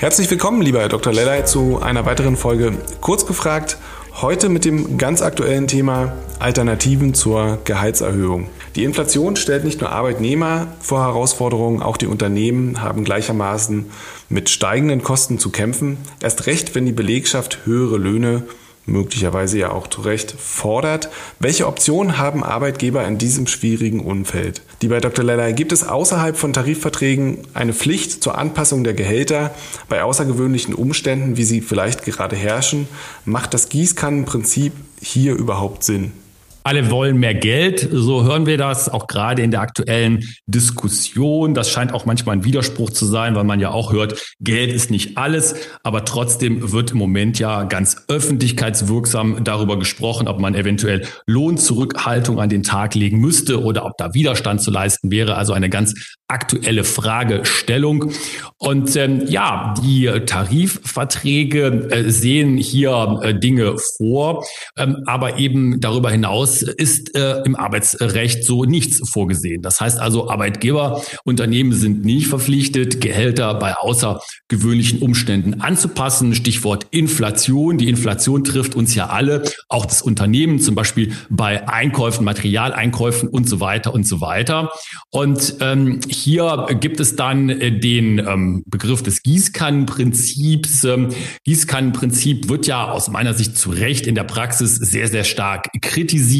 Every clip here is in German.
Herzlich willkommen, lieber Herr Dr. Lellay, zu einer weiteren Folge Kurz gefragt. Heute mit dem ganz aktuellen Thema Alternativen zur Gehaltserhöhung. Die Inflation stellt nicht nur Arbeitnehmer vor Herausforderungen, auch die Unternehmen haben gleichermaßen mit steigenden Kosten zu kämpfen. Erst recht, wenn die Belegschaft höhere Löhne möglicherweise ja auch zu Recht fordert. Welche Optionen haben Arbeitgeber in diesem schwierigen Umfeld? Die bei Dr. Lellay gibt es außerhalb von Tarifverträgen eine Pflicht zur Anpassung der Gehälter bei außergewöhnlichen Umständen, wie sie vielleicht gerade herrschen. Macht das Gießkannenprinzip hier überhaupt Sinn? Alle wollen mehr Geld, so hören wir das auch gerade in der aktuellen Diskussion. Das scheint auch manchmal ein Widerspruch zu sein, weil man ja auch hört, Geld ist nicht alles, aber trotzdem wird im Moment ja ganz öffentlichkeitswirksam darüber gesprochen, ob man eventuell Lohnzurückhaltung an den Tag legen müsste oder ob da Widerstand zu leisten wäre. Also eine ganz aktuelle Fragestellung. Und ähm, ja, die Tarifverträge äh, sehen hier äh, Dinge vor, ähm, aber eben darüber hinaus ist äh, im Arbeitsrecht so nichts vorgesehen. Das heißt also, Arbeitgeber, Unternehmen sind nicht verpflichtet, Gehälter bei außergewöhnlichen Umständen anzupassen. Stichwort Inflation. Die Inflation trifft uns ja alle, auch das Unternehmen, zum Beispiel bei Einkäufen, Materialeinkäufen und so weiter und so weiter. Und ähm, hier gibt es dann äh, den ähm, Begriff des Gießkannenprinzips. Ähm, Gießkannenprinzip wird ja aus meiner Sicht zu Recht in der Praxis sehr, sehr stark kritisiert,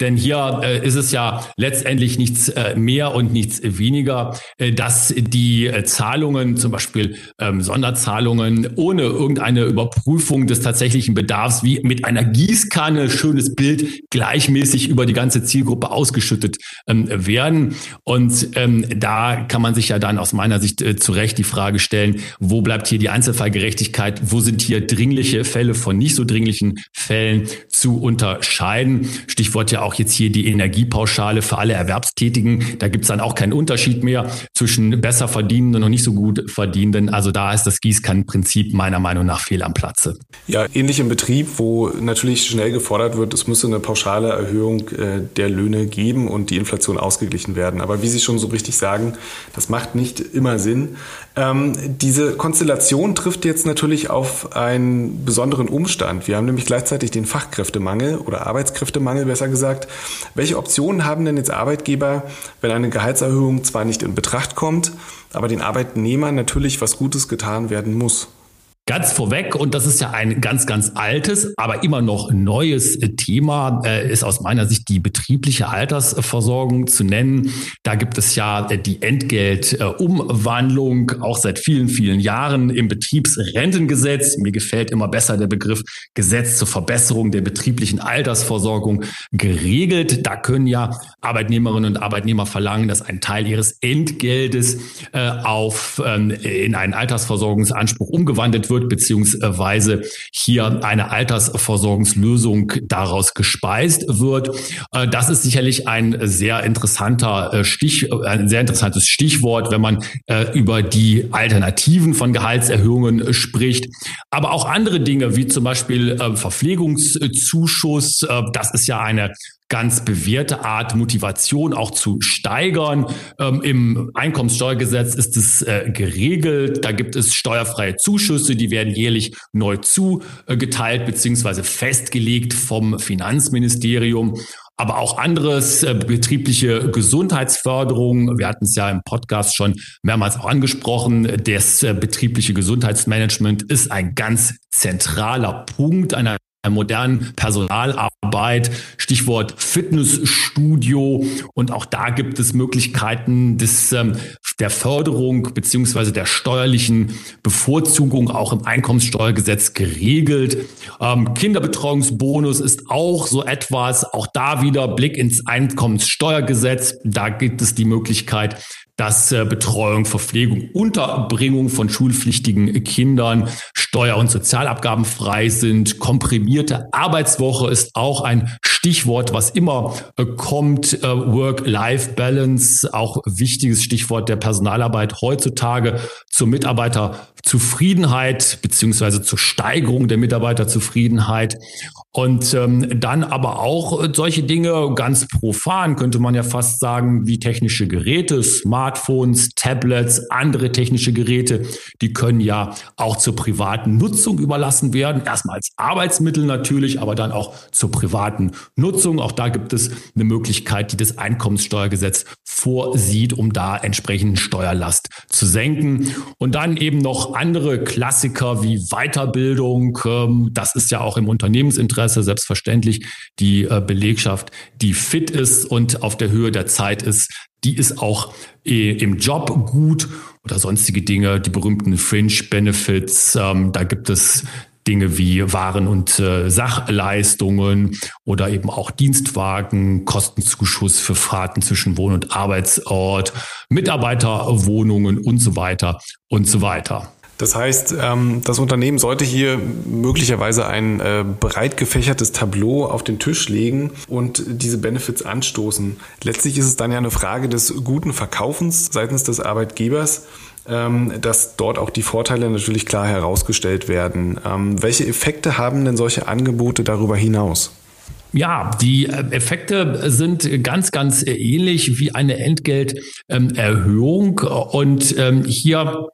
denn hier äh, ist es ja letztendlich nichts äh, mehr und nichts weniger, äh, dass die äh, Zahlungen, zum Beispiel ähm, Sonderzahlungen, ohne irgendeine Überprüfung des tatsächlichen Bedarfs, wie mit einer Gießkanne, schönes Bild, gleichmäßig über die ganze Zielgruppe ausgeschüttet ähm, werden. Und ähm, da kann man sich ja dann aus meiner Sicht äh, zu Recht die Frage stellen, wo bleibt hier die Einzelfallgerechtigkeit? Wo sind hier dringliche Fälle von nicht so dringlichen Fällen zu unterscheiden? Stichwort ja auch jetzt hier die Energiepauschale für alle Erwerbstätigen. Da gibt es dann auch keinen Unterschied mehr zwischen besser verdienenden und nicht so gut verdienenden. Also da ist das Gießkannenprinzip meiner Meinung nach fehl am Platze. Ja, ähnlich im Betrieb, wo natürlich schnell gefordert wird, es müsse eine pauschale Erhöhung äh, der Löhne geben und die Inflation ausgeglichen werden. Aber wie Sie schon so richtig sagen, das macht nicht immer Sinn. Ähm, diese Konstellation trifft jetzt natürlich auf einen besonderen Umstand. Wir haben nämlich gleichzeitig den Fachkräftemangel oder Arbeitskräftemangel besser gesagt. Welche Optionen haben denn jetzt Arbeitgeber, wenn eine Gehaltserhöhung zwar nicht in Betracht kommt, aber den Arbeitnehmern natürlich was Gutes getan werden muss? Ganz vorweg, und das ist ja ein ganz, ganz altes, aber immer noch neues Thema, äh, ist aus meiner Sicht die betriebliche Altersversorgung zu nennen. Da gibt es ja die Entgeltumwandlung, auch seit vielen, vielen Jahren im Betriebsrentengesetz. Mir gefällt immer besser der Begriff Gesetz zur Verbesserung der betrieblichen Altersversorgung geregelt. Da können ja Arbeitnehmerinnen und Arbeitnehmer verlangen, dass ein Teil ihres Entgeltes äh, auf, ähm, in einen Altersversorgungsanspruch umgewandelt wird wird, beziehungsweise hier eine Altersversorgungslösung daraus gespeist wird. Äh, das ist sicherlich ein sehr interessanter äh, Stich, ein sehr interessantes Stichwort, wenn man äh, über die Alternativen von Gehaltserhöhungen spricht. Aber auch andere Dinge, wie zum Beispiel Verpflegungszuschuss, das ist ja eine ganz bewährte Art, Motivation auch zu steigern. Ähm, Im Einkommenssteuergesetz ist es äh, geregelt. Da gibt es steuerfreie Zuschüsse, die werden jährlich neu zugeteilt beziehungsweise festgelegt vom Finanzministerium aber auch anderes, äh, betriebliche Gesundheitsförderung. Wir hatten es ja im Podcast schon mehrmals auch angesprochen. Das äh, betriebliche Gesundheitsmanagement ist ein ganz zentraler Punkt einer modernen Personalarbeit, Stichwort Fitnessstudio. Und auch da gibt es Möglichkeiten des, ähm, der Förderung beziehungsweise der steuerlichen Bevorzugung auch im Einkommenssteuergesetz geregelt. Ähm, Kinderbetreuungsbonus ist auch so etwas, auch da wieder Blick ins Einkommenssteuergesetz. Da gibt es die Möglichkeit, dass äh, Betreuung, Verpflegung, Unterbringung von schulpflichtigen Kindern Steuer- und Sozialabgaben frei sind. Komprimierte Arbeitswoche ist auch ein Stichwort, was immer äh, kommt. Äh, Work-Life-Balance, auch wichtiges Stichwort der Personalarbeit heutzutage zur Mitarbeiterzufriedenheit beziehungsweise zur Steigerung der Mitarbeiterzufriedenheit. Und ähm, dann aber auch äh, solche Dinge ganz profan, könnte man ja fast sagen, wie technische Geräte, Smartphones, Tablets, andere technische Geräte, die können ja auch zur privaten Nutzung überlassen werden. Erstmal als Arbeitsmittel natürlich, aber dann auch zur privaten Nutzung. Auch da gibt es eine Möglichkeit, die das Einkommenssteuergesetz vorsieht, um da entsprechend Steuerlast zu senken. Und dann eben noch andere Klassiker wie Weiterbildung. Ähm, das ist ja auch im Unternehmensinteresse Interesse, selbstverständlich. Die äh, Belegschaft, die fit ist und auf der Höhe der Zeit ist, die ist auch äh, im Job gut oder sonstige Dinge, die berühmten Fringe Benefits. Ähm, da gibt es Dinge wie Waren- und äh, Sachleistungen oder eben auch Dienstwagen, Kostenzuschuss für Fahrten zwischen Wohn- und Arbeitsort, Mitarbeiterwohnungen und so weiter und so weiter. Das heißt, ähm, das Unternehmen sollte hier möglicherweise ein äh, breit gefächertes Tableau auf den Tisch legen und diese Benefits anstoßen. Letztlich ist es dann ja eine Frage des guten Verkaufens seitens des Arbeitgebers ähm, dass dort auch die Vorteile natürlich klar herausgestellt werden. Ähm, welche Effekte haben denn solche Angebote darüber hinaus? Ja, die äh, Effekte sind ganz, ganz ähnlich wie eine Entgelterhöhung. Und hier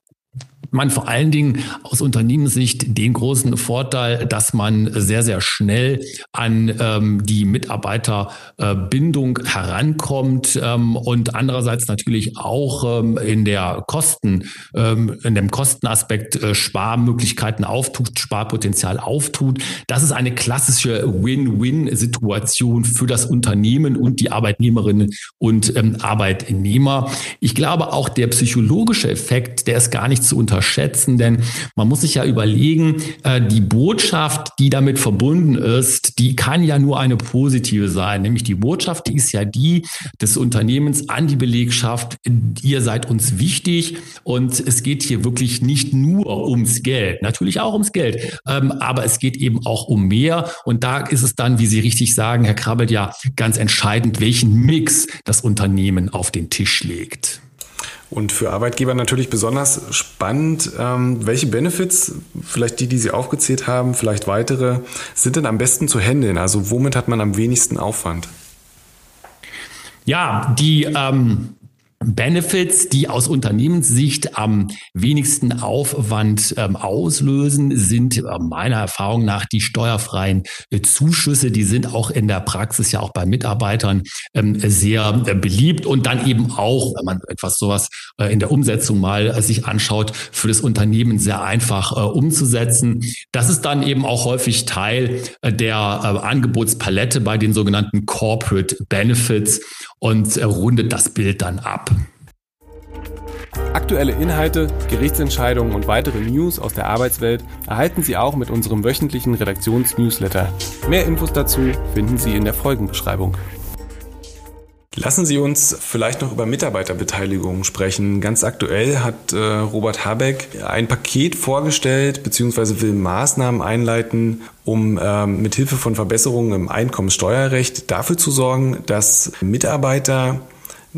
man vor allen Dingen aus Unternehmenssicht den großen Vorteil, dass man sehr, sehr schnell an ähm, die Mitarbeiterbindung herankommt ähm, und andererseits natürlich auch ähm, in der Kosten, ähm, in dem Kostenaspekt äh, Sparmöglichkeiten auftut, Sparpotenzial auftut. Das ist eine klassische Win-Win-Situation für das Unternehmen und die Arbeitnehmerinnen und ähm, Arbeitnehmer. Ich glaube auch der psychologische Effekt, der ist gar nicht zu unterscheiden unterschätzen, denn man muss sich ja überlegen, äh, die Botschaft, die damit verbunden ist, die kann ja nur eine positive sein. Nämlich die Botschaft, die ist ja die des Unternehmens an die Belegschaft, ihr seid uns wichtig und es geht hier wirklich nicht nur ums Geld, natürlich auch ums Geld, ähm, aber es geht eben auch um mehr und da ist es dann, wie Sie richtig sagen, Herr Krabbelt, ja ganz entscheidend, welchen Mix das Unternehmen auf den Tisch legt. Und für Arbeitgeber natürlich besonders spannend, ähm, welche Benefits, vielleicht die, die Sie aufgezählt haben, vielleicht weitere, sind denn am besten zu handeln? Also womit hat man am wenigsten Aufwand? Ja, die ähm, Benefits, die aus Unternehmenssicht am wenigsten Aufwand ähm, auslösen, sind äh, meiner Erfahrung nach die steuerfreien äh, Zuschüsse. Die sind auch in der Praxis ja auch bei Mitarbeitern ähm, sehr äh, beliebt und dann eben auch, wenn man etwas sowas äh, in der Umsetzung mal äh, sich anschaut, für das Unternehmen sehr einfach äh, umzusetzen. Das ist dann eben auch häufig Teil der Angebotspalette bei den sogenannten Corporate Benefits und rundet das Bild dann ab. Aktuelle Inhalte, Gerichtsentscheidungen und weitere News aus der Arbeitswelt erhalten Sie auch mit unserem wöchentlichen Redaktionsnewsletter. Mehr Infos dazu finden Sie in der Folgenbeschreibung. Lassen Sie uns vielleicht noch über Mitarbeiterbeteiligung sprechen. Ganz aktuell hat äh, Robert Habeck ein Paket vorgestellt bzw. will Maßnahmen einleiten, um äh, mit Hilfe von Verbesserungen im Einkommenssteuerrecht dafür zu sorgen, dass Mitarbeiter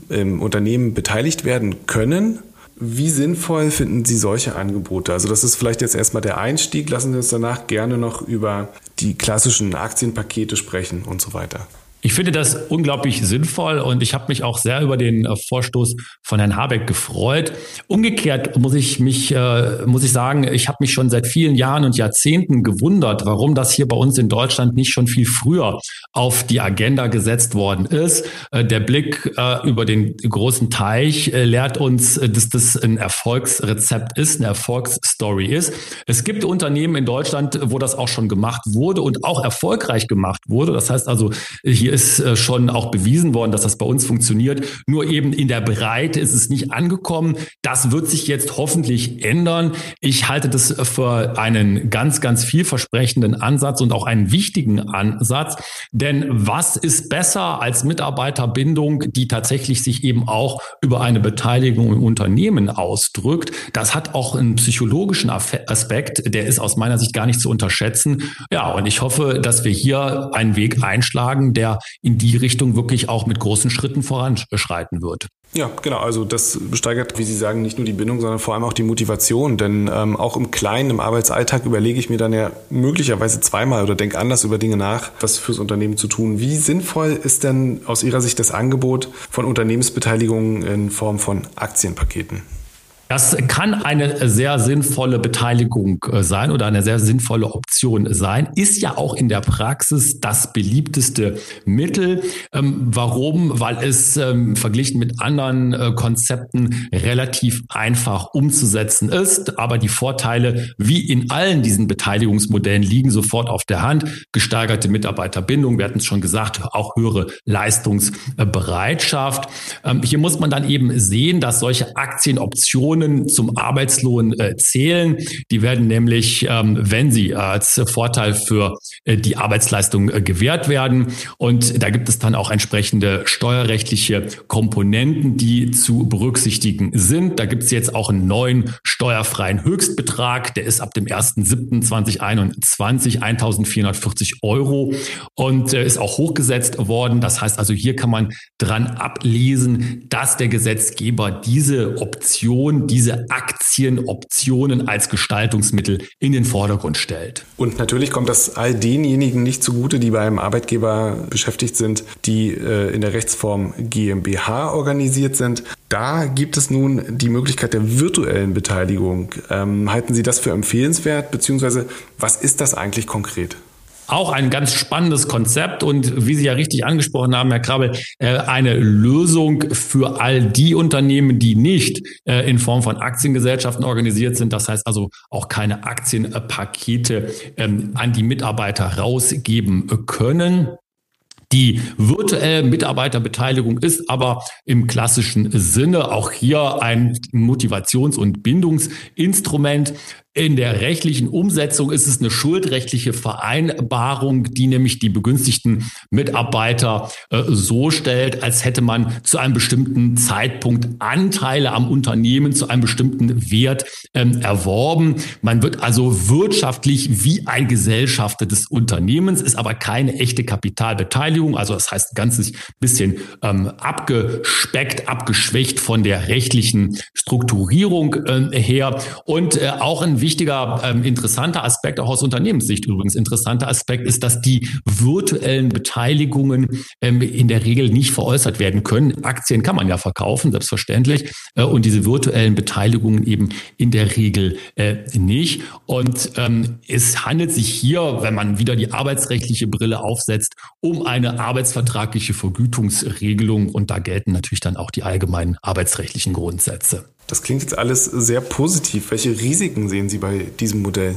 im Unternehmen beteiligt werden können wie sinnvoll finden Sie solche Angebote? Also das ist vielleicht jetzt erstmal der Einstieg. Lassen Sie uns danach gerne noch über die klassischen Aktienpakete sprechen und so weiter. Ich finde das unglaublich sinnvoll und ich habe mich auch sehr über den äh, Vorstoß von Herrn Habeck gefreut. Umgekehrt muss ich mich, äh, muss ich sagen, ich habe mich schon seit vielen Jahren und Jahrzehnten gewundert, warum das hier bei uns in Deutschland nicht schon viel früher auf die Agenda gesetzt worden ist. Äh, der Blick äh, über den großen Teich äh, lehrt uns, äh, dass das ein Erfolgsrezept ist, eine Erfolgsstory ist. Es gibt Unternehmen in Deutschland, wo das auch schon gemacht wurde und auch erfolgreich gemacht wurde. Das heißt also, hier ist äh, schon auch bewiesen worden, dass das bei uns funktioniert. Nur eben in der Breite ist es nicht angekommen. Das wird sich jetzt hoffentlich ändern. Ich halte das für einen ganz, ganz vielversprechenden Ansatz und auch einen wichtigen Ansatz. Denn was ist besser als Mitarbeiterbindung, die tatsächlich sich eben auch über eine Beteiligung im Unternehmen ausdrückt? Das hat auch einen psychologischen Aspekt, der ist aus meiner Sicht gar nicht zu unterschätzen. Ja, und ich hoffe, dass wir hier einen Weg einschlagen, der in die Richtung wirklich auch mit großen Schritten voranschreiten wird. Ja, genau. Also das besteigert, wie Sie sagen, nicht nur die Bindung, sondern vor allem auch die Motivation. Denn ähm, auch im Kleinen, im Arbeitsalltag überlege ich mir dann ja möglicherweise zweimal oder denke anders über Dinge nach, was fürs Unternehmen zu tun. Wie sinnvoll ist denn aus Ihrer Sicht das Angebot von Unternehmensbeteiligungen in Form von Aktienpaketen? Das kann eine sehr sinnvolle Beteiligung äh, sein oder eine sehr sinnvolle Option sein. Ist ja auch in der Praxis das beliebteste Mittel. Ähm, warum? Weil es ähm, verglichen mit anderen äh, Konzepten relativ einfach umzusetzen ist. Aber die Vorteile, wie in allen diesen Beteiligungsmodellen, liegen sofort auf der Hand. Gesteigerte Mitarbeiterbindung, wir hatten es schon gesagt, auch höhere Leistungsbereitschaft. Ähm, hier muss man dann eben sehen, dass solche Aktienoptionen Personen zum Arbeitslohn äh, zählen. Die werden nämlich, ähm, wenn sie als Vorteil für äh, die Arbeitsleistung äh, gewährt werden. Und da gibt es dann auch entsprechende steuerrechtliche Komponenten, die zu berücksichtigen sind. Da gibt es jetzt auch einen neuen steuerfreien Höchstbetrag. Der ist ab dem 1.7.2021 1440 Euro und äh, ist auch hochgesetzt worden. Das heißt also, hier kann man dran ablesen, dass der Gesetzgeber diese Option diese Aktienoptionen als Gestaltungsmittel in den Vordergrund stellt. Und natürlich kommt das all denjenigen nicht zugute, die bei einem Arbeitgeber beschäftigt sind, die äh, in der Rechtsform GmbH organisiert sind. Da gibt es nun die Möglichkeit der virtuellen Beteiligung. Ähm, halten Sie das für empfehlenswert, beziehungsweise was ist das eigentlich konkret? Auch ein ganz spannendes Konzept und wie Sie ja richtig angesprochen haben, Herr Krabbel, äh, eine Lösung für all die Unternehmen, die nicht äh, in Form von Aktiengesellschaften organisiert sind. Das heißt also auch keine Aktienpakete ähm, an die Mitarbeiter rausgeben können. Die virtuelle Mitarbeiterbeteiligung ist aber im klassischen Sinne auch hier ein Motivations- und Bindungsinstrument. In der rechtlichen Umsetzung ist es eine schuldrechtliche Vereinbarung, die nämlich die begünstigten Mitarbeiter äh, so stellt, als hätte man zu einem bestimmten Zeitpunkt Anteile am Unternehmen zu einem bestimmten Wert ähm, erworben. Man wird also wirtschaftlich wie ein Gesellschafter des Unternehmens, ist aber keine echte Kapitalbeteiligung. Also das heißt, ganz bisschen ähm, abgespeckt, abgeschwächt von der rechtlichen Strukturierung äh, her und äh, auch ein wichtiger, ähm, interessanter Aspekt, auch aus Unternehmenssicht übrigens interessanter Aspekt, ist, dass die virtuellen Beteiligungen ähm, in der Regel nicht veräußert werden können. Aktien kann man ja verkaufen, selbstverständlich, äh, und diese virtuellen Beteiligungen eben in der Regel äh, nicht. Und ähm, es handelt sich hier, wenn man wieder die arbeitsrechtliche Brille aufsetzt, um eine arbeitsvertragliche Vergütungsregelung und da gelten natürlich dann auch die allgemeinen arbeitsrechtlichen Grundsätze. Das klingt jetzt alles sehr positiv. Welche Risiken sehen Sie bei diesem Modell?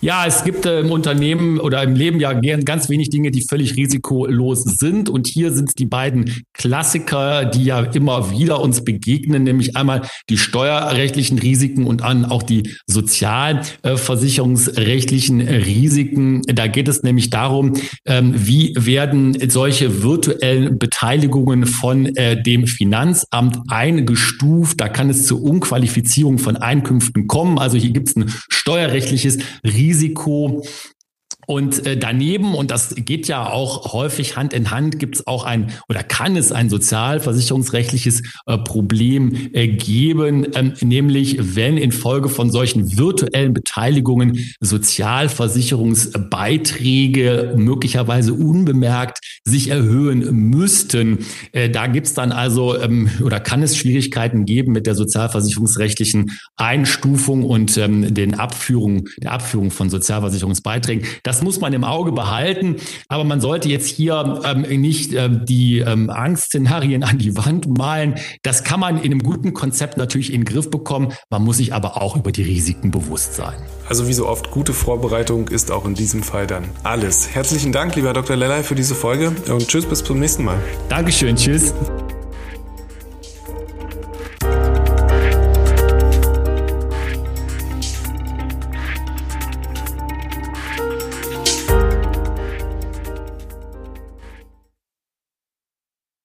Ja, es gibt äh, im Unternehmen oder im Leben ja ganz wenig Dinge, die völlig risikolos sind. Und hier sind es die beiden Klassiker, die ja immer wieder uns begegnen, nämlich einmal die steuerrechtlichen Risiken und dann auch die sozialversicherungsrechtlichen Risiken. Da geht es nämlich darum, ähm, wie werden solche virtuellen Beteiligungen von äh, dem Finanzamt eingestuft. Da kann es zur Unqualifizierung von Einkünften kommen. Also hier gibt es ein steuerrechtliches Risiko Risiko und äh, daneben, und das geht ja auch häufig Hand in Hand, gibt es auch ein oder kann es ein sozialversicherungsrechtliches äh, Problem äh, geben, ähm, nämlich wenn infolge von solchen virtuellen Beteiligungen Sozialversicherungsbeiträge möglicherweise unbemerkt sich erhöhen müssten. Äh, da gibt es dann also ähm, oder kann es Schwierigkeiten geben mit der sozialversicherungsrechtlichen Einstufung und ähm, den Abführung, der Abführung von Sozialversicherungsbeiträgen. Das Das muss man im Auge behalten. Aber man sollte jetzt hier ähm, nicht ähm, die ähm, Angstszenarien an die Wand malen. Das kann man in einem guten Konzept natürlich in den Griff bekommen. Man muss sich aber auch über die Risiken bewusst sein. Also wie so oft, gute Vorbereitung ist auch in diesem Fall dann alles. Herzlichen Dank, lieber Dr. Lellay, für diese Folge und tschüss, bis zum nächsten Mal. Dankeschön, tschüss.